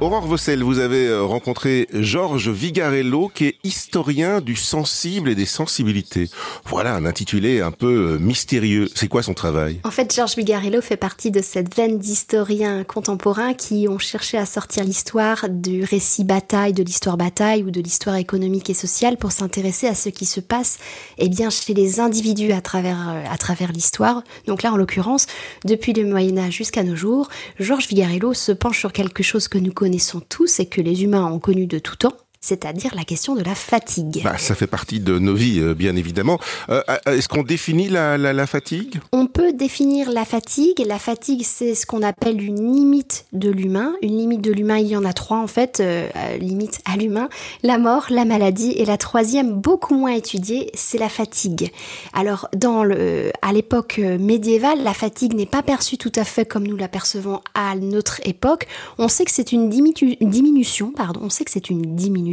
Aurore Vossel, vous avez euh, rencontré Georges Vigarello, qui est historien du sensible et des sensibilités. Voilà un intitulé un peu euh, mystérieux. C'est quoi son travail? En fait, Georges Vigarello fait partie de cette veine d'historiens contemporains qui ont cherché à sortir l'histoire du récit bataille, de l'histoire bataille ou de l'histoire économique et sociale pour s'intéresser à ce qui se passe eh bien, chez les individus à travers, euh, à travers l'histoire. Donc là, en l'occurrence, depuis le Moyen Âge jusqu'à nos jours, Georges Vigarello se penche sur quelque chose que nous connaissons connaissons tous et que les humains ont connu de tout temps, c'est-à-dire la question de la fatigue. Bah, ça fait partie de nos vies, euh, bien évidemment. Euh, euh, est-ce qu'on définit la, la, la, fatigue? On peut définir la fatigue. La fatigue, c'est ce qu'on appelle une limite de l'humain. Une limite de l'humain, il y en a trois en fait, euh, limite à l'humain. La mort, la maladie et la troisième, beaucoup moins étudiée, c'est la fatigue. Alors, dans le, à l'époque médiévale, la fatigue n'est pas perçue tout à fait comme nous la percevons à notre époque. On sait que c'est une, diminu une diminution, pardon, on sait que c'est une diminution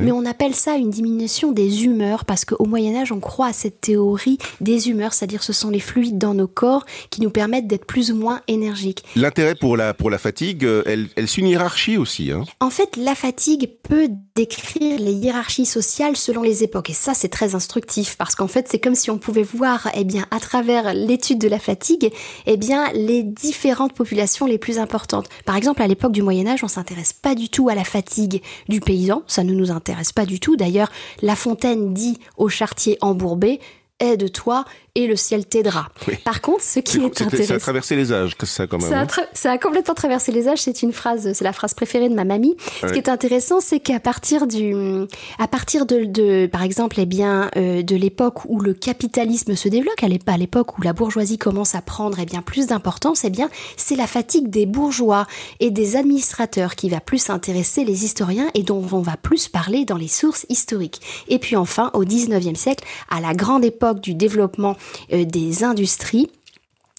mais on appelle ça une diminution des humeurs parce qu'au Moyen Âge, on croit à cette théorie des humeurs, c'est-à-dire ce sont les fluides dans nos corps qui nous permettent d'être plus ou moins énergiques. L'intérêt pour la, pour la fatigue, euh, elle, elle hiérarchie aussi. Hein. En fait, la fatigue peut décrire les hiérarchies sociales selon les époques. Et ça, c'est très instructif parce qu'en fait, c'est comme si on pouvait voir, eh bien, à travers l'étude de la fatigue, eh bien, les différentes populations les plus importantes. Par exemple, à l'époque du Moyen Âge, on s'intéresse pas du tout à la fatigue du paysan, ça ne nous intéresse pas du tout. D'ailleurs, La Fontaine dit au chartier embourbé aide-toi et le ciel t'aidera. Par contre, ce qui est, intéressant, ça a traversé les âges, que ça quand même. Ça a, hein. ça a, complètement traversé les âges. C'est une phrase, c'est la phrase préférée de ma mamie. Ce qui est intéressant, c'est qu'à partir du, à partir de, de par exemple, eh bien, euh, de l'époque où le capitalisme se développe, à l'époque où la bourgeoisie commence à prendre eh bien plus d'importance, eh bien, c'est la fatigue des bourgeois et des administrateurs qui va plus intéresser les historiens et dont on va plus parler dans les sources historiques. Et puis enfin, au 19e siècle, à la grande époque du développement des industries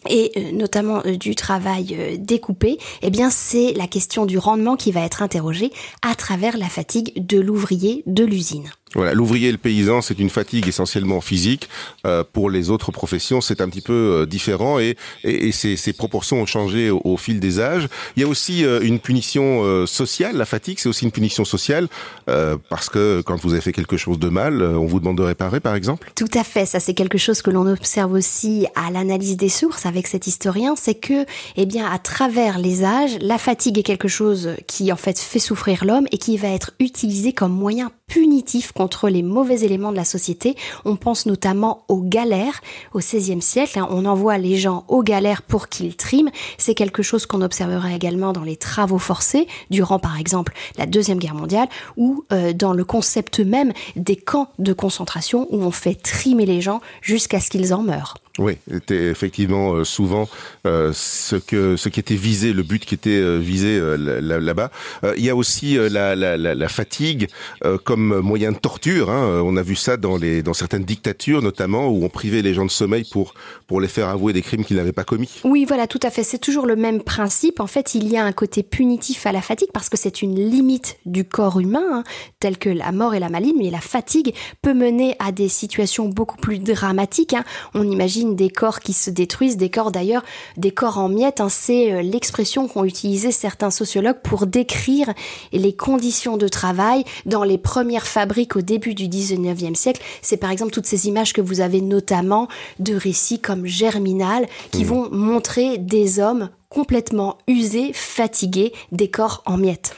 et euh, notamment euh, du travail découpé, eh bien c'est la question du rendement qui va être interrogée à travers la fatigue de l'ouvrier de l'usine. Voilà, l'ouvrier et le paysan, c'est une fatigue essentiellement physique. Euh, pour les autres professions, c'est un petit peu euh, différent et, et, et ces, ces, proportions ont changé au, au, fil des âges. Il y a aussi euh, une punition euh, sociale. La fatigue, c'est aussi une punition sociale euh, parce que quand vous avez fait quelque chose de mal, on vous demande de réparer, par exemple. Tout à fait. Ça, c'est quelque chose que l'on observe aussi à l'analyse des sources avec cet historien, c'est que, eh bien, à travers les âges, la fatigue est quelque chose qui en fait fait souffrir l'homme et qui va être utilisé comme moyen punitif contre les mauvais éléments de la société. On pense notamment aux galères au XVIe siècle. Hein. on envoie les gens aux galères pour qu'ils triment. C'est quelque chose qu'on observera également dans les travaux forcés, durant par exemple la Deuxième Guerre mondiale, ou euh, dans le concept même des camps de concentration où on fait trimer les gens jusqu'à ce qu'ils en meurent. Oui, c'était effectivement euh, souvent euh, ce que ce qui était visé, le but qui était euh, visé là-bas. il y a aussi la, fatigue comme moyen de torture. Hein. On a vu ça dans les dans certaines dictatures, notamment où on privait les gens de sommeil pour pour les faire avouer des crimes qu'ils n'avaient pas commis. Oui, voilà, tout à fait. C'est toujours le même principe. En fait, il y a un côté punitif à la fatigue parce que c'est une limite du corps humain, hein, telle que la mort et la maladie. Mais la fatigue peut mener à des situations beaucoup plus dramatiques. Hein. On imagine des corps qui se détruisent, des corps d'ailleurs, des corps en miettes. Hein, c'est euh, l'expression qu'ont utilisé certains sociologues pour décrire les conditions de travail dans les premières fabriques au début du 19e siècle. C'est par exemple toutes ces images que vous avez notamment de récits comme Germinal qui mmh. vont montrer des hommes complètement usés, fatigués, des corps en miettes.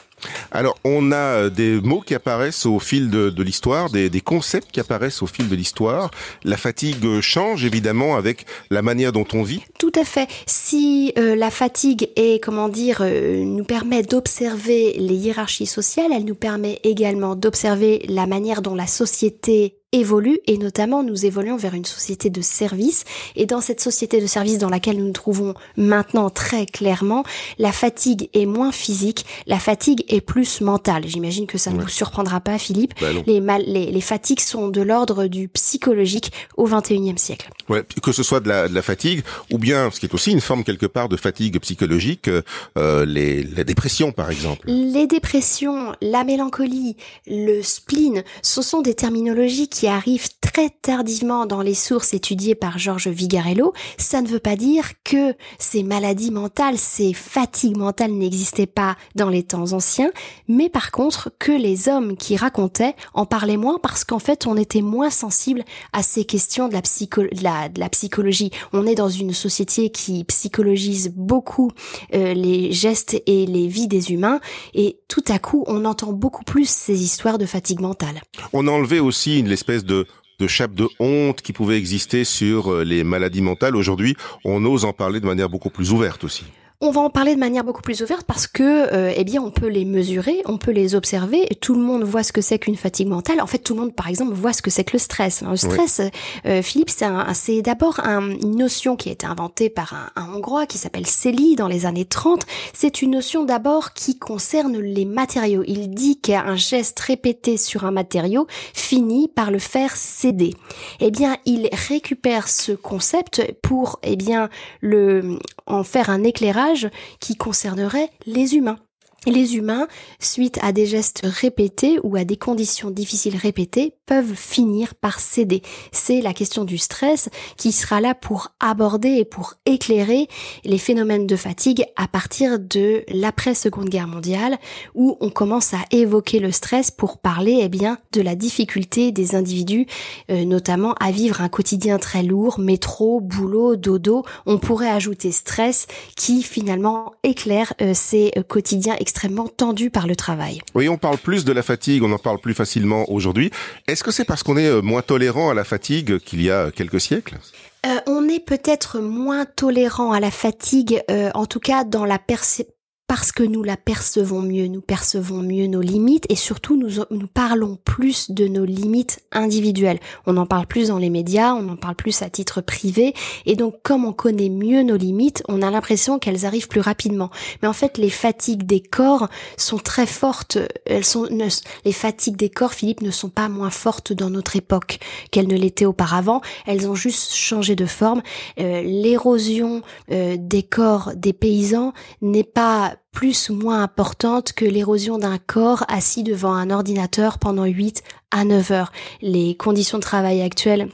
Alors, on a euh, des mots qui apparaissent au fil de, l'histoire, des, concepts qui apparaissent au fil de l'histoire. La fatigue change évidemment avec la manière dont on vit. Tout à fait. Si euh, la fatigue est, comment dire, euh, nous permet d'observer les hiérarchies sociales, elle nous permet également d'observer la manière dont la société évolue et notamment nous évoluons vers une société de service et dans cette société de service dans laquelle nous nous trouvons maintenant très clairement, la fatigue est moins physique, la fatigue est plus mentale. J'imagine que ça ne vous surprendra pas Philippe. Bah les, mal, les, les, fatigues sont de l'ordre du psychologique au 21e siècle. Ouais, que ce soit de la, de la, fatigue ou bien, ce qui est aussi une forme quelque part de fatigue psychologique, euh, les, les dépressions par exemple. Les dépressions, la mélancolie, le spleen, ce sont des terminologies qui arrive très tardivement dans les sources étudiées par Georges Vigarello, ça ne veut pas dire que ces maladies mentales, ces fatigues mentales n'existaient pas dans les temps anciens, mais par contre que les hommes qui racontaient en parlaient moins parce qu'en fait on était moins sensible à ces questions de la, de la, psychologie. On est dans une société qui psychologise beaucoup euh, les gestes et les vies des humains et tout à coup on entend beaucoup plus ces histoires de fatigue mentale. On a enlevé aussi une espèce de de chape de honte qui pouvait exister sur euh, les maladies mentales. Aujourd'hui, on ose en parler de manière beaucoup plus ouverte aussi. On va en parler de manière beaucoup plus ouverte parce que, euh, eh bien, on peut les mesurer, on peut les observer. tout le monde voit ce que c'est qu'une fatigue mentale. En fait, tout le monde, par exemple, voit ce que c'est que le stress. le stress, euh, Philippe, c'est d'abord une notion qui a été inventée par un, un Hongrois qui s'appelle Célie dans les années 30. C'est une notion d'abord qui concerne les matériaux. Il dit qu'un geste répété sur un matériau finit par le faire céder. Eh bien, il récupère ce concept pour, eh bien, le en faire un éclairage qui concernerait les humains. Les humains, suite à des gestes répétés ou à des conditions difficiles répétées, peuvent finir par céder. C'est la question du stress qui sera là pour aborder et pour éclairer les phénomènes de fatigue à partir de l'après-seconde guerre mondiale où on commence à évoquer le stress pour parler eh bien de la difficulté des individus euh, notamment à vivre un quotidien très lourd, métro, boulot, dodo. On pourrait ajouter stress qui finalement éclaire euh, ces quotidiens extrêmement tendu par le travail. Oui, on parle plus de la fatigue, on en parle plus facilement aujourd'hui. Est-ce que c'est parce qu'on est euh, moins tolérant à la fatigue qu'il y a quelques siècles? Euh, on est peut-être moins tolérant à la fatigue, euh, en tout cas dans la perception parce que nous la percevons mieux, nous percevons mieux nos limites et surtout nous, nous parlons plus de nos limites individuelles. On en parle plus dans les médias, on en parle plus à titre privé et donc comme on connaît mieux nos limites, on a l'impression qu'elles arrivent plus rapidement. Mais en fait, les fatigues des corps sont très fortes. Elles sont les fatigues des corps, Philippe, ne sont pas moins fortes dans notre époque qu'elles ne l'étaient auparavant. Elles ont juste changé de forme. Euh, l'érosion euh, des corps des paysans n'est pas plus ou moins importante que l'érosion d'un corps assis devant un ordinateur pendant 8 à 9 heures. Les conditions de travail actuelles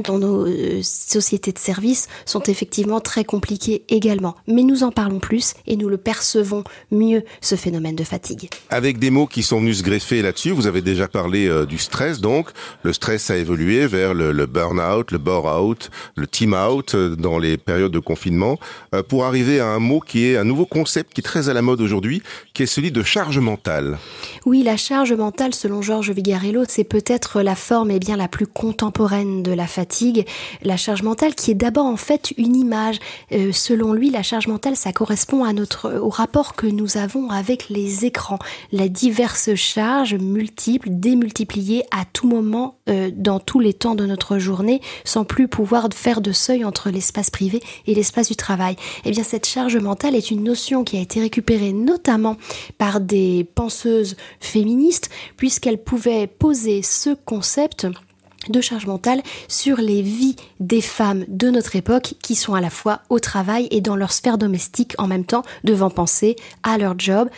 dans nos euh, sociétés de services sont effectivement très compliquées également. Mais nous en parlons plus et nous le percevons mieux, ce phénomène de fatigue. Avec des mots qui sont venus se greffer là-dessus, vous avez déjà parlé euh, du stress, donc le stress a évolué vers le, le burn-out, le bore-out, le team-out euh, dans les périodes de confinement, pour arriver à un mot qui est un nouveau concept qui est très à la mode aujourd'hui, qui est celui de charge mentale. Oui, la charge mentale, selon Georges Vigarello, c'est peut-être la forme et eh bien la plus contemporaine de la fatigue la charge mentale qui est d'abord en fait une image. Euh, selon lui, la charge mentale, ça correspond à notre, au rapport que nous avons avec les écrans. Les diverses charges multiples, démultipliées à tout moment, euh, dans tous les temps de notre journée, sans plus pouvoir faire de seuil entre l'espace privé et l'espace du travail. Eh bien, cette charge mentale est une notion qui a été récupérée notamment par des penseuses féministes, puisqu'elles pouvaient poser ce concept de charge mentale sur les vies des femmes de notre époque qui sont à la fois au travail et dans leur sphère domestique en même temps, devant penser à leur job,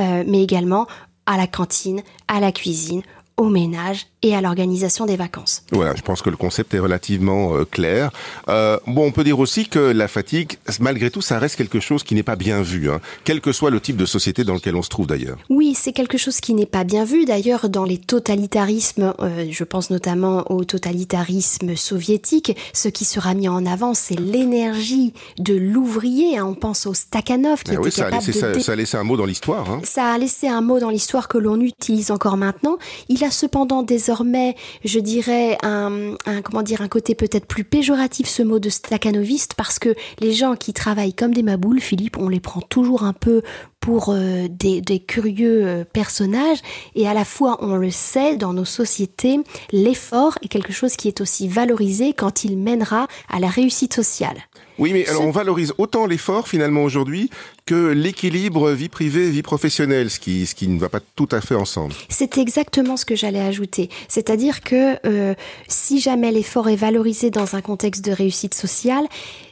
euh, mais également à la cantine, à la cuisine, au ménage et à l'organisation des vacances. Voilà, je pense que le concept est relativement euh, clair. Euh, bon, on peut dire aussi que la fatigue, malgré tout, ça reste quelque chose qui n'est pas bien vu, hein, quel que soit le type de société dans lequel on se trouve d'ailleurs. Oui, c'est quelque chose qui n'est pas bien vu. D'ailleurs, dans les totalitarismes, euh, je pense notamment au totalitarisme soviétique, ce qui sera mis en avant, c'est l'énergie de l'ouvrier. Hein. On pense au Stakhanov qui ah était oui, ça capable a laissé, ça, a laissé un mot dans l'histoire. Hein. Ça a laissé un mot dans l'histoire que l'on utilise encore maintenant. Il a cependant des désormais, je dirais, un, comment dire, un côté peut-être plus péjoratif, ce mot de staccanoviste, parce que les gens qui travaillent comme des maboules, Philippe, on les prend toujours un peu pour euh, des, curieux euh, personnages et à la fois on le sait dans nos sociétés l'effort est quelque chose qui est aussi valorisé quand il mènera à la réussite sociale. Oui, mais alors on valorise autant l'effort finalement aujourd'hui que l'équilibre vie privée vie professionnelle, ce qui ce qui ne va pas tout à fait ensemble. C'est exactement ce que j'allais ajouter, c'est-à-dire que euh, si jamais l'effort est valorisé dans un contexte de réussite sociale,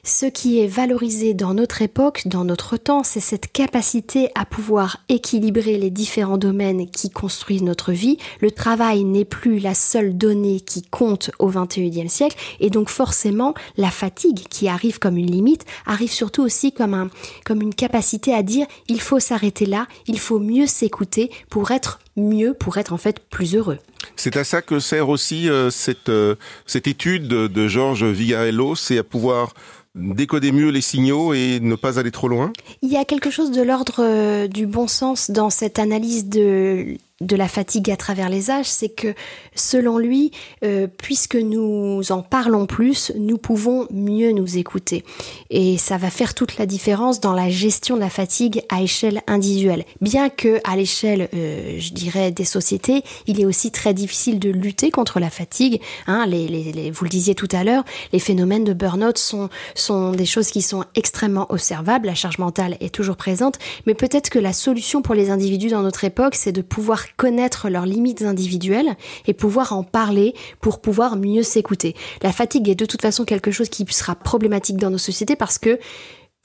ce qui est valorisé dans notre époque, dans notre temps, c'est cette capacité à pouvoir équilibrer les différents domaines qui construisent notre vie. Le travail n'est plus la seule donnée qui compte au XXIe siècle et donc forcément la fatigue qui arrive comme une limite arrive surtout aussi comme, un, comme une capacité à dire il faut s'arrêter là, il faut mieux s'écouter pour être mieux, pour être en fait plus heureux. C'est à ça que sert aussi euh, cette, euh, cette étude de, de Georges Vigarello, c'est à pouvoir décoder mieux les signaux et ne pas aller trop loin? Il y a quelque chose de l'ordre euh, du bon sens dans cette analyse de de la fatigue à travers les âges, c'est que selon lui, euh, puisque nous en parlons plus, nous pouvons mieux nous écouter. Et ça va faire toute la différence dans la gestion de la fatigue à échelle individuelle. Bien que à l'échelle, euh, je dirais, des sociétés, il est aussi très difficile de lutter contre la fatigue. Hein, les, les, vous le disiez tout à l'heure, les phénomènes de burn-out sont, sont des choses qui sont extrêmement observables. La charge mentale est toujours présente, mais peut-être que la solution pour les individus dans notre époque, c'est de pouvoir connaître leurs limites individuelles et pouvoir en parler pour pouvoir mieux s'écouter. La fatigue est de toute façon quelque chose qui sera problématique dans nos sociétés parce que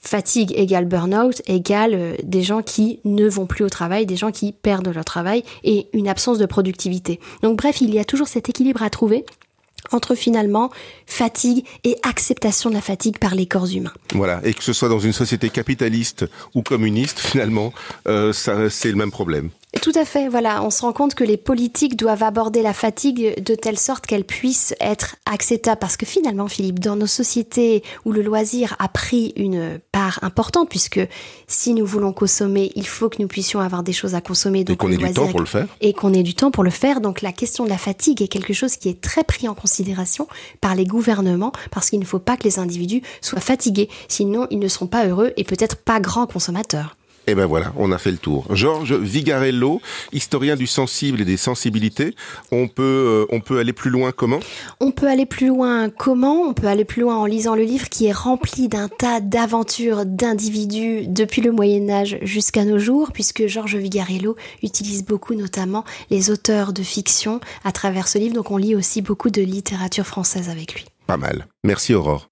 fatigue égale burn-out égale euh, des gens qui ne vont plus au travail, des gens qui perdent leur travail et une absence de productivité. Donc bref, il y a toujours cet équilibre à trouver entre finalement fatigue et acceptation de la fatigue par les corps humains. Voilà, et que ce soit dans une société capitaliste ou communiste, finalement, euh, c'est le même problème. Tout à fait, voilà. On se rend compte que les politiques doivent aborder la fatigue de telle sorte qu'elle puisse être acceptable. Parce que finalement, Philippe, dans nos sociétés où le loisir a pris une part importante, puisque si nous voulons consommer, il faut que nous puissions avoir des choses à consommer. Donc et qu'on ait du temps pour le faire. Et qu'on ait du temps pour le faire. Donc la question de la fatigue est quelque chose qui est très pris en considération par les gouvernements, parce qu'il ne faut pas que les individus soient fatigués. Sinon, ils ne seront pas heureux et peut-être pas grands consommateurs. Et eh ben voilà, on a fait le tour. Georges Vigarello, historien du sensible et des sensibilités. On peut, euh, on peut aller plus loin comment? On peut aller plus loin comment? On peut aller plus loin en lisant le livre qui est rempli d'un tas d'aventures d'individus depuis le Moyen Âge jusqu'à nos jours, puisque Georges Vigarello utilise beaucoup notamment les auteurs de fiction à travers ce livre. Donc on lit aussi beaucoup de littérature française avec lui. Pas mal. Merci Aurore.